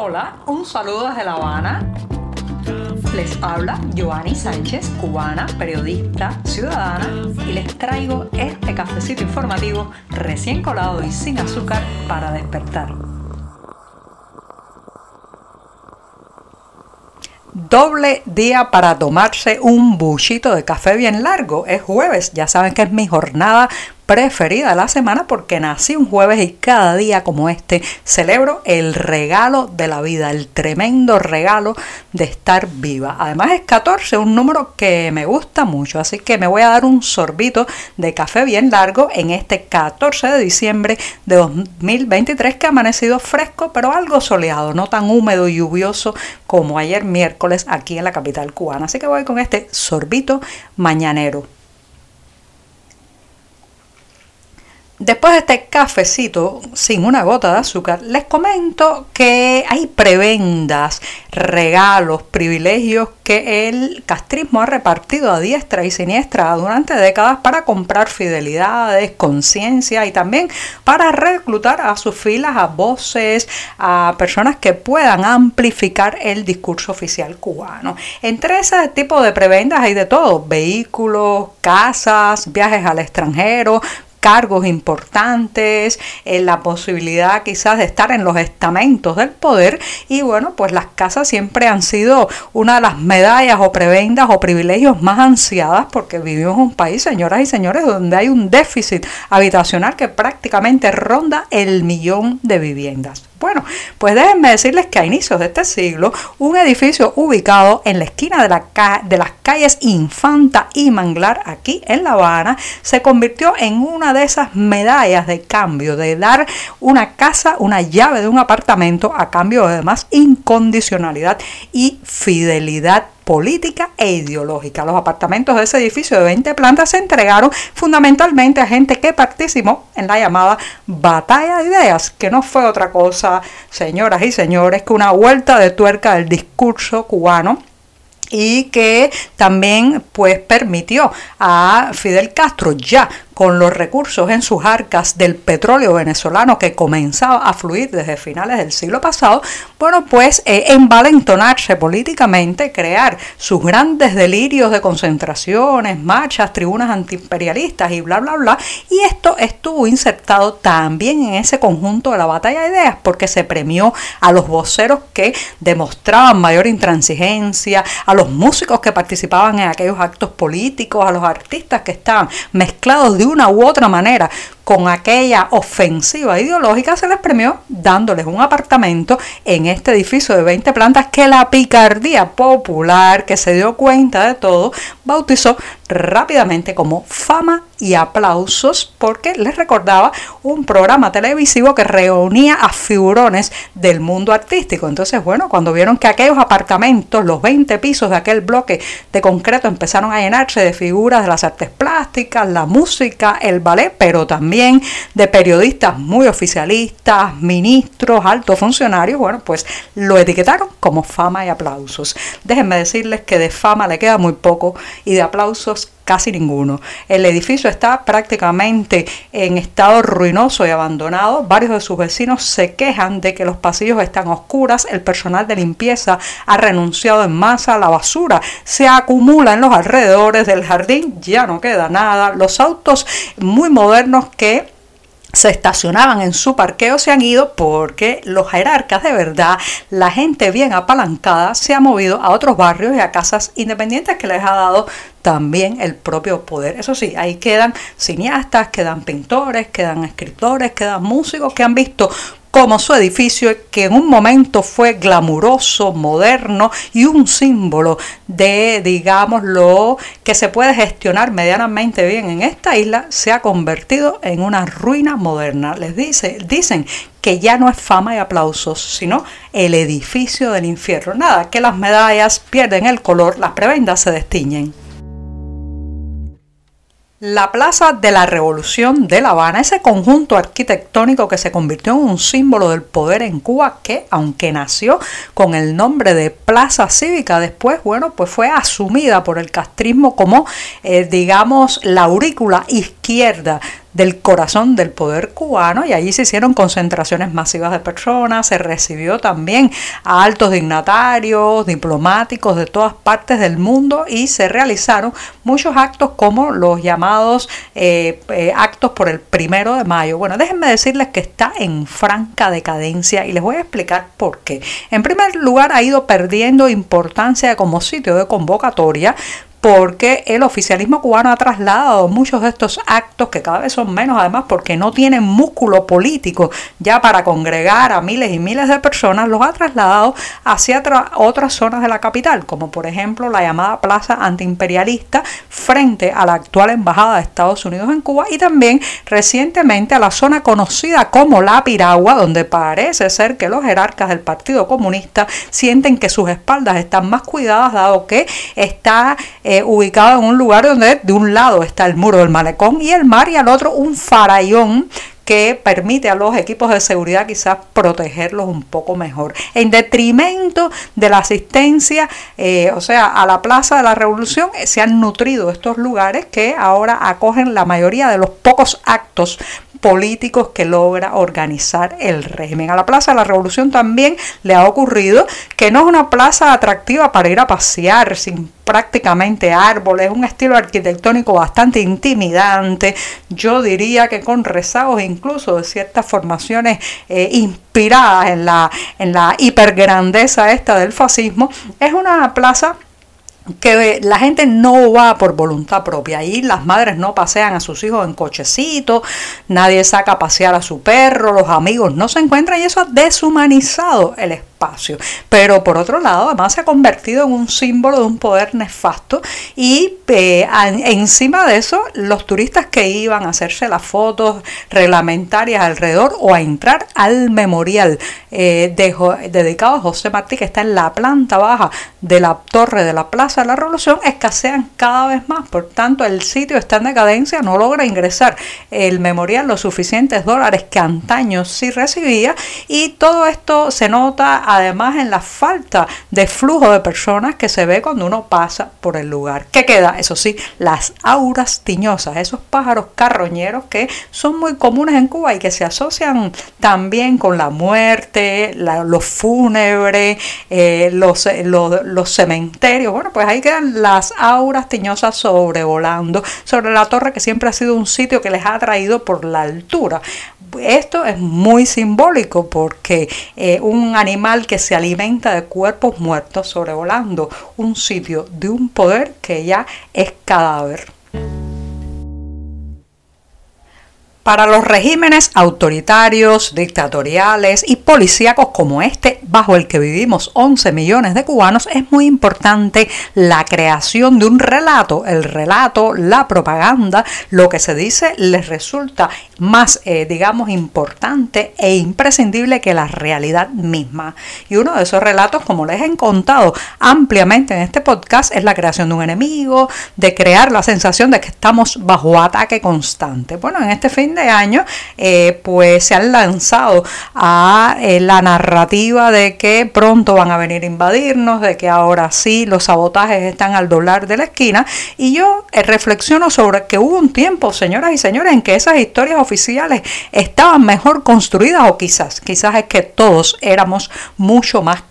Hola, un saludo desde La Habana. Les habla Joanny Sánchez, cubana, periodista, ciudadana, y les traigo este cafecito informativo recién colado y sin azúcar para despertar. Doble día para tomarse un buchito de café bien largo. Es jueves, ya saben que es mi jornada preferida la semana porque nací un jueves y cada día como este celebro el regalo de la vida, el tremendo regalo de estar viva. Además es 14, un número que me gusta mucho, así que me voy a dar un sorbito de café bien largo en este 14 de diciembre de 2023 que ha amanecido fresco pero algo soleado, no tan húmedo y lluvioso como ayer miércoles aquí en la capital cubana. Así que voy con este sorbito mañanero. Después de este cafecito sin una gota de azúcar, les comento que hay prebendas, regalos, privilegios que el castrismo ha repartido a diestra y siniestra durante décadas para comprar fidelidades, conciencia y también para reclutar a sus filas a voces, a personas que puedan amplificar el discurso oficial cubano. Entre ese tipo de prebendas hay de todo, vehículos, casas, viajes al extranjero, cargos importantes, eh, la posibilidad quizás de estar en los estamentos del poder y bueno, pues las casas siempre han sido una de las medallas o prebendas o privilegios más ansiadas porque vivimos en un país, señoras y señores, donde hay un déficit habitacional que prácticamente ronda el millón de viviendas. Bueno, pues déjenme decirles que a inicios de este siglo, un edificio ubicado en la esquina de, la de, las calles Infanta y Manglar, aquí en La Habana, se convirtió en una de esas medallas de cambio, de dar una casa, una llave de un apartamento a cambio de más incondicionalidad y fidelidad política e ideológica. Los apartamentos de ese edificio de 20 plantas se entregaron fundamentalmente a gente que participó en la llamada batalla de ideas, que no fue otra cosa, señoras y señores, que una vuelta de tuerca del discurso cubano y que también pues permitió a Fidel Castro ya con los recursos en sus arcas del petróleo venezolano que comenzaba a fluir desde finales del siglo pasado, bueno, pues eh, envalentonarse políticamente, crear sus grandes delirios de concentraciones, marchas, tribunas antiimperialistas y bla, bla, bla. Y esto estuvo insertado también en ese conjunto de la batalla de ideas porque se premió a los voceros que demostraban mayor intransigencia, a los músicos que participaban en aquellos actos políticos, a los artistas que estaban mezclados de una u otra manera con aquella ofensiva ideológica, se les premió dándoles un apartamento en este edificio de 20 plantas que la picardía popular, que se dio cuenta de todo, bautizó rápidamente como fama y aplausos porque les recordaba un programa televisivo que reunía a figurones del mundo artístico. Entonces, bueno, cuando vieron que aquellos apartamentos, los 20 pisos de aquel bloque de concreto empezaron a llenarse de figuras de las artes plásticas, la música, el ballet, pero también de periodistas muy oficialistas, ministros, altos funcionarios, bueno, pues lo etiquetaron como fama y aplausos. Déjenme decirles que de fama le queda muy poco y de aplausos casi ninguno. El edificio está prácticamente en estado ruinoso y abandonado. Varios de sus vecinos se quejan de que los pasillos están oscuras, el personal de limpieza ha renunciado en masa, la basura se acumula en los alrededores del jardín, ya no queda nada. Los autos muy modernos que se estacionaban en su parqueo se han ido porque los jerarcas de verdad, la gente bien apalancada, se ha movido a otros barrios y a casas independientes que les ha dado también el propio poder. Eso sí, ahí quedan cineastas, quedan pintores, quedan escritores, quedan músicos que han visto como su edificio que en un momento fue glamuroso, moderno y un símbolo de, digamos, lo que se puede gestionar medianamente bien en esta isla, se ha convertido en una ruina moderna. Les dice, dicen que ya no es fama y aplausos, sino el edificio del infierno. Nada, que las medallas pierden el color, las prebendas se destiñen. La Plaza de la Revolución de La Habana, ese conjunto arquitectónico que se convirtió en un símbolo del poder en Cuba, que aunque nació con el nombre de Plaza Cívica, después, bueno, pues fue asumida por el castrismo como, eh, digamos, la aurícula izquierda del corazón del poder cubano y allí se hicieron concentraciones masivas de personas, se recibió también a altos dignatarios, diplomáticos de todas partes del mundo y se realizaron muchos actos como los llamados eh, eh, actos por el primero de mayo. Bueno, déjenme decirles que está en franca decadencia y les voy a explicar por qué. En primer lugar, ha ido perdiendo importancia como sitio de convocatoria porque el oficialismo cubano ha trasladado muchos de estos actos, que cada vez son menos además porque no tienen músculo político ya para congregar a miles y miles de personas, los ha trasladado hacia otras zonas de la capital, como por ejemplo la llamada Plaza Antiimperialista frente a la actual Embajada de Estados Unidos en Cuba y también recientemente a la zona conocida como La Piragua, donde parece ser que los jerarcas del Partido Comunista sienten que sus espaldas están más cuidadas dado que está eh, ubicado en un lugar donde de un lado está el muro del malecón y el mar y al otro un farallón que permite a los equipos de seguridad quizás protegerlos un poco mejor. En detrimento de la asistencia, eh, o sea, a la Plaza de la Revolución, eh, se han nutrido estos lugares que ahora acogen la mayoría de los pocos actos políticos que logra organizar el régimen. A la Plaza de la Revolución también le ha ocurrido que no es una plaza atractiva para ir a pasear sin prácticamente árboles, un estilo arquitectónico bastante intimidante, yo diría que con rezagos incluso de ciertas formaciones eh, inspiradas en la, en la hipergrandeza esta del fascismo, es una plaza que la gente no va por voluntad propia. Ahí las madres no pasean a sus hijos en cochecito, nadie saca a pasear a su perro, los amigos no se encuentran y eso ha deshumanizado el pero por otro lado, además se ha convertido en un símbolo de un poder nefasto y eh, encima de eso, los turistas que iban a hacerse las fotos reglamentarias alrededor o a entrar al memorial eh, dedicado a José Martí, que está en la planta baja de la torre de la Plaza de la Revolución, escasean cada vez más. Por tanto, el sitio está en decadencia, no logra ingresar el memorial los suficientes dólares que antaño sí recibía y todo esto se nota además en la falta de flujo de personas que se ve cuando uno pasa por el lugar. ¿Qué queda? Eso sí, las auras tiñosas, esos pájaros carroñeros que son muy comunes en Cuba y que se asocian también con la muerte, los fúnebres, eh, los, eh, los, cementerios. Bueno, pues ahí quedan las auras tiñosas sobrevolando sobre la torre que siempre ha sido un sitio que les ha atraído por la altura esto es muy simbólico porque eh, un animal que se alimenta de cuerpos muertos sobrevolando un sitio de un poder que ya es cadáver. Para los regímenes autoritarios, dictatoriales y policíacos como este, bajo el que vivimos 11 millones de cubanos, es muy importante la creación de un relato. El relato, la propaganda, lo que se dice les resulta más, eh, digamos, importante e imprescindible que la realidad misma. Y uno de esos relatos, como les he contado ampliamente en este podcast, es la creación de un enemigo, de crear la sensación de que estamos bajo ataque constante. Bueno, en este fin de año, eh, pues se han lanzado a eh, la narrativa de que pronto van a venir a invadirnos, de que ahora sí los sabotajes están al doblar de la esquina. Y yo reflexiono sobre que hubo un tiempo, señoras y señores, en que esas historias oficiales estaban mejor construidas o quizás, quizás es que todos éramos mucho más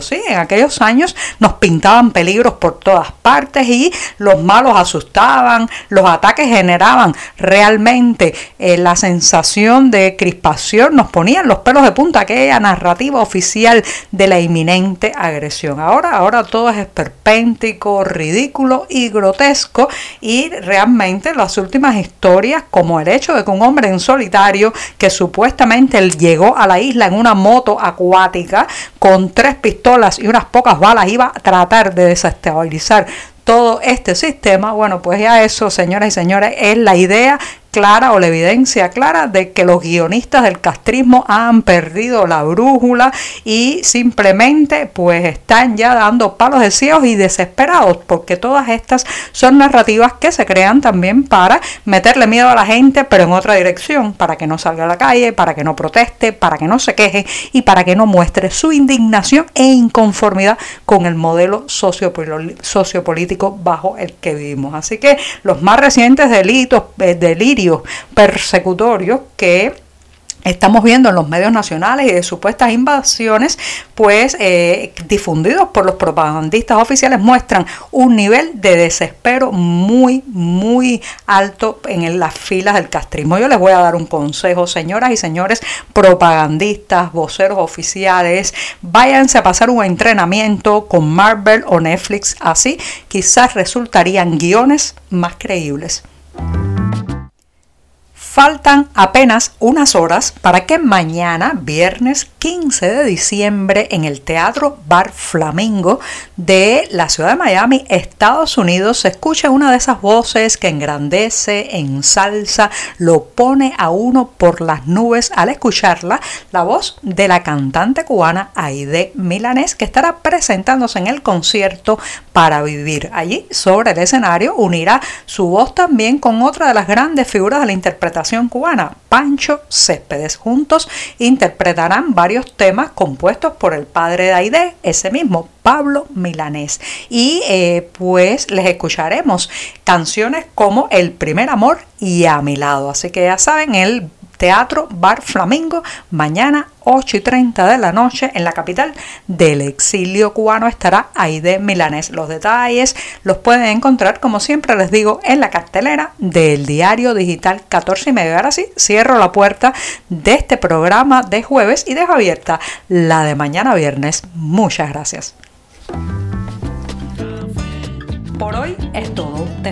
¿sí? En aquellos años nos pintaban peligros por todas partes y los malos asustaban, los ataques generaban realmente eh, la sensación de crispación, nos ponían los pelos de punta aquella narrativa oficial de la inminente agresión. Ahora, ahora todo es esperpéntico, ridículo y grotesco y realmente las últimas historias como el hecho de que un hombre en solitario que supuestamente llegó a la isla en una moto acuática con tres pistolas y unas pocas balas iba a tratar de desestabilizar todo este sistema, bueno, pues ya eso, señoras y señores, es la idea clara o la evidencia clara de que los guionistas del castrismo han perdido la brújula y simplemente pues están ya dando palos de ciegos y desesperados porque todas estas son narrativas que se crean también para meterle miedo a la gente pero en otra dirección, para que no salga a la calle, para que no proteste, para que no se queje y para que no muestre su indignación e inconformidad con el modelo sociopolítico bajo el que vivimos. Así que los más recientes delitos, eh, delirios persecutorios que estamos viendo en los medios nacionales y de supuestas invasiones, pues eh, difundidos por los propagandistas oficiales, muestran un nivel de desespero muy, muy alto en las filas del castrismo. Yo les voy a dar un consejo, señoras y señores propagandistas, voceros oficiales, váyanse a pasar un entrenamiento con Marvel o Netflix, así quizás resultarían guiones más creíbles. Faltan apenas unas horas para que mañana, viernes 15 de diciembre, en el Teatro Bar Flamingo de la ciudad de Miami, Estados Unidos, se escuche una de esas voces que engrandece, ensalza, lo pone a uno por las nubes al escucharla, la voz de la cantante cubana Aide Milanés, que estará presentándose en el concierto para vivir. Allí, sobre el escenario, unirá su voz también con otra de las grandes figuras de la interpretación cubana, Pancho Céspedes. Juntos interpretarán varios temas compuestos por el padre de Aide, ese mismo, Pablo Milanés. Y eh, pues les escucharemos canciones como El primer amor y A mi lado. Así que ya saben, el Teatro Bar Flamingo, mañana 8 y 30 de la noche en la capital del exilio cubano estará Aide Milanés. Los detalles los pueden encontrar, como siempre les digo, en la cartelera del diario digital 14 y medio. Ahora sí, cierro la puerta de este programa de jueves y dejo abierta la de mañana viernes. Muchas gracias. Por hoy es todo.